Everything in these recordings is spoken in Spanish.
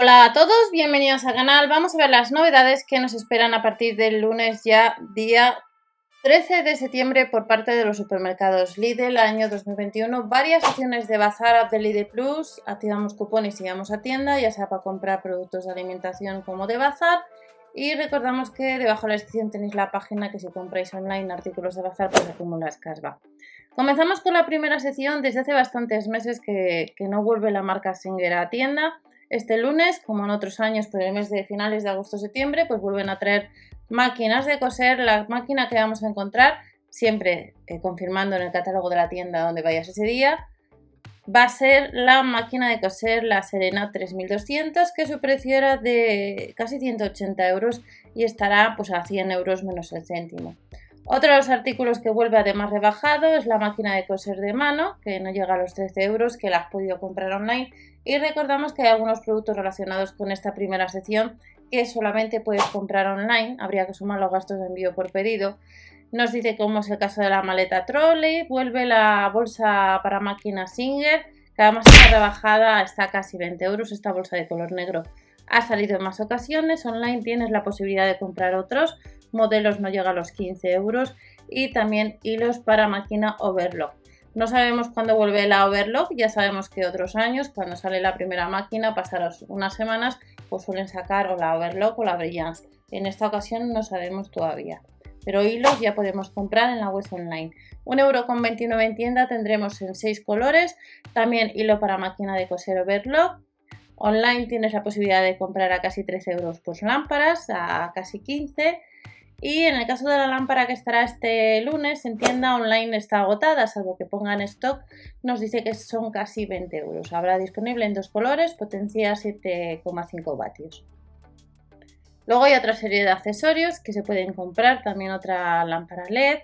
Hola a todos, bienvenidos al canal. Vamos a ver las novedades que nos esperan a partir del lunes ya día 13 de septiembre por parte de los supermercados Lidl año 2021. Varias opciones de bazar de Lidl Plus. Activamos cupones y vamos a tienda, ya sea para comprar productos de alimentación como de bazar. Y recordamos que debajo de la descripción tenéis la página que si compráis online artículos de bazar pues acumulas casva. Comenzamos con la primera sección. Desde hace bastantes meses que, que no vuelve la marca Singer a tienda. Este lunes, como en otros años por el mes de finales de agosto-septiembre, pues vuelven a traer máquinas de coser, la máquina que vamos a encontrar, siempre eh, confirmando en el catálogo de la tienda donde vayas ese día, va a ser la máquina de coser, la Serena 3200, que su precio era de casi 180 euros y estará pues a 100 euros menos el céntimo. Otro de los artículos que vuelve además rebajado es la máquina de coser de mano, que no llega a los 13 euros, que la has podido comprar online. Y recordamos que hay algunos productos relacionados con esta primera sección que solamente puedes comprar online, habría que sumar los gastos de envío por pedido. Nos dice cómo es el caso de la maleta trolley, vuelve la bolsa para máquina Singer, que además está rebajada, está casi 20 euros, esta bolsa de color negro ha salido en más ocasiones, online tienes la posibilidad de comprar otros, modelos no llega a los 15 euros y también hilos para máquina overlock. No sabemos cuándo vuelve la overlock, ya sabemos que otros años, cuando sale la primera máquina, pasaros unas semanas, pues suelen sacar o la overlock o la brilliance. En esta ocasión no sabemos todavía. Pero hilos ya podemos comprar en la web online. 1,29€ en tienda tendremos en 6 colores. También hilo para máquina de coser overlock. Online tienes la posibilidad de comprar a casi 13 euros pues lámparas, a casi 15 y en el caso de la lámpara que estará este lunes en tienda online está agotada, salvo que pongan stock, nos dice que son casi 20 euros. Habrá disponible en dos colores, potencia 7,5 vatios. Luego hay otra serie de accesorios que se pueden comprar, también otra lámpara LED,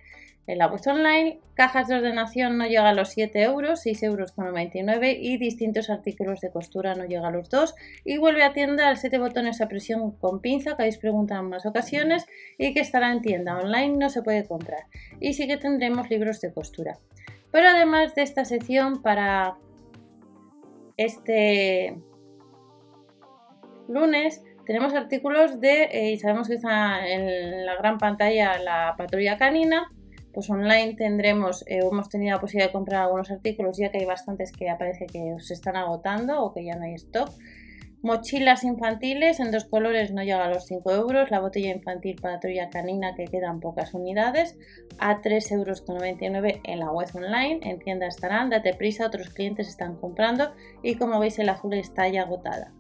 en la web online, cajas de ordenación no llega a los 7 euros, 6 euros con 99 y distintos artículos de costura no llega a los 2 y vuelve a tienda al 7 botones a presión con pinza que habéis preguntado en más ocasiones y que estará en tienda online, no se puede comprar y sí que tendremos libros de costura. Pero además de esta sección para este lunes tenemos artículos de, eh, y sabemos que está en la gran pantalla la patrulla canina, pues online tendremos, eh, hemos tenido la posibilidad de comprar algunos artículos, ya que hay bastantes que aparece que se están agotando o que ya no hay stock. Mochilas infantiles en dos colores no llega a los 5 euros. La botella infantil patrulla canina que quedan pocas unidades a 3,99 euros en la web online. En tienda estarán, date prisa, otros clientes están comprando y como veis el azul está ya agotada.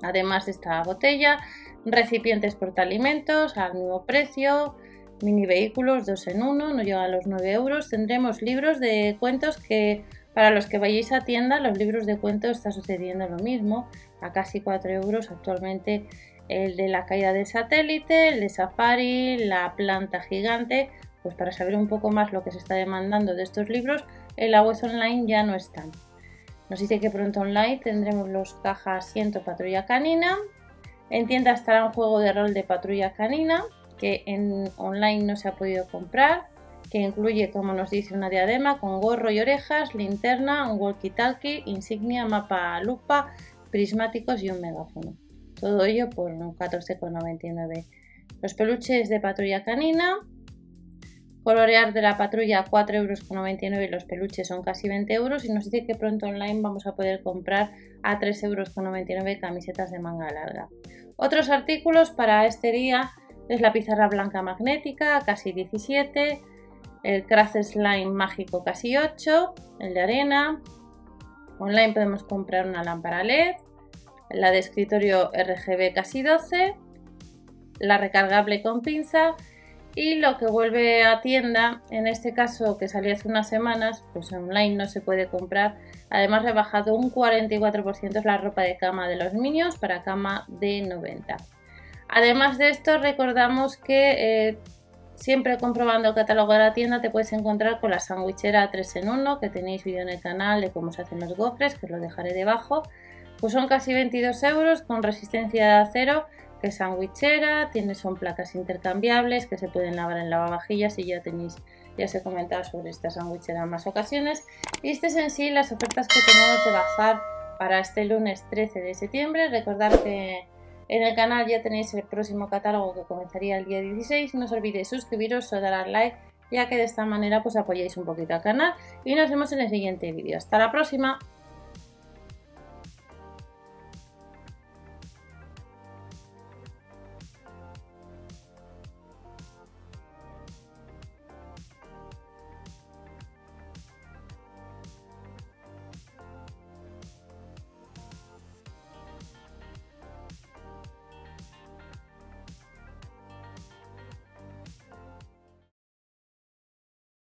Además de esta botella, recipientes portaalimentos al mismo precio, mini vehículos 2 en 1, no llega a los 9 euros. Tendremos libros de cuentos que para los que vayáis a tienda, los libros de cuentos está sucediendo lo mismo, a casi 4 euros actualmente el de la caída de satélite, el de Safari, la planta gigante, pues para saber un poco más lo que se está demandando de estos libros, en la web online ya no están. Nos dice que pronto online tendremos los cajas asiento patrulla canina. En tienda estará un juego de rol de patrulla canina que en online no se ha podido comprar, que incluye, como nos dice, una diadema con gorro y orejas, linterna, un walkie-talkie, insignia, mapa lupa, prismáticos y un megáfono. Todo ello por 14,99. Los peluches de patrulla canina, colorear de la patrulla 4,99 euros y los peluches son casi 20 euros y nos dice que pronto online vamos a poder comprar a 3,99 euros camisetas de manga larga. Otros artículos para este día es la pizarra blanca magnética, casi 17, el Craft Slime mágico casi 8, el de arena. Online podemos comprar una lámpara LED, la de escritorio RGB casi 12, la recargable con pinza y lo que vuelve a tienda, en este caso que salió hace unas semanas, pues online no se puede comprar. Además rebajado un 44% es la ropa de cama de los Minions para cama de 90. Además de esto, recordamos que eh, siempre comprobando el catálogo de la tienda te puedes encontrar con la sandwichera 3 en 1, que tenéis vídeo en el canal de cómo se hacen los gofres, que os lo dejaré debajo. Pues son casi 22 euros con resistencia de acero, que es sandwichera, tiene, son placas intercambiables que se pueden lavar en lavavajillas y ya tenéis, ya os he comentado sobre esta sandwichera en más ocasiones. Y este es en sí las ofertas que tenemos de bazar para este lunes 13 de septiembre. Recordad que en el canal ya tenéis el próximo catálogo que comenzaría el día 16. No os olvidéis suscribiros o dar al like, ya que de esta manera pues apoyáis un poquito al canal. Y nos vemos en el siguiente vídeo. Hasta la próxima.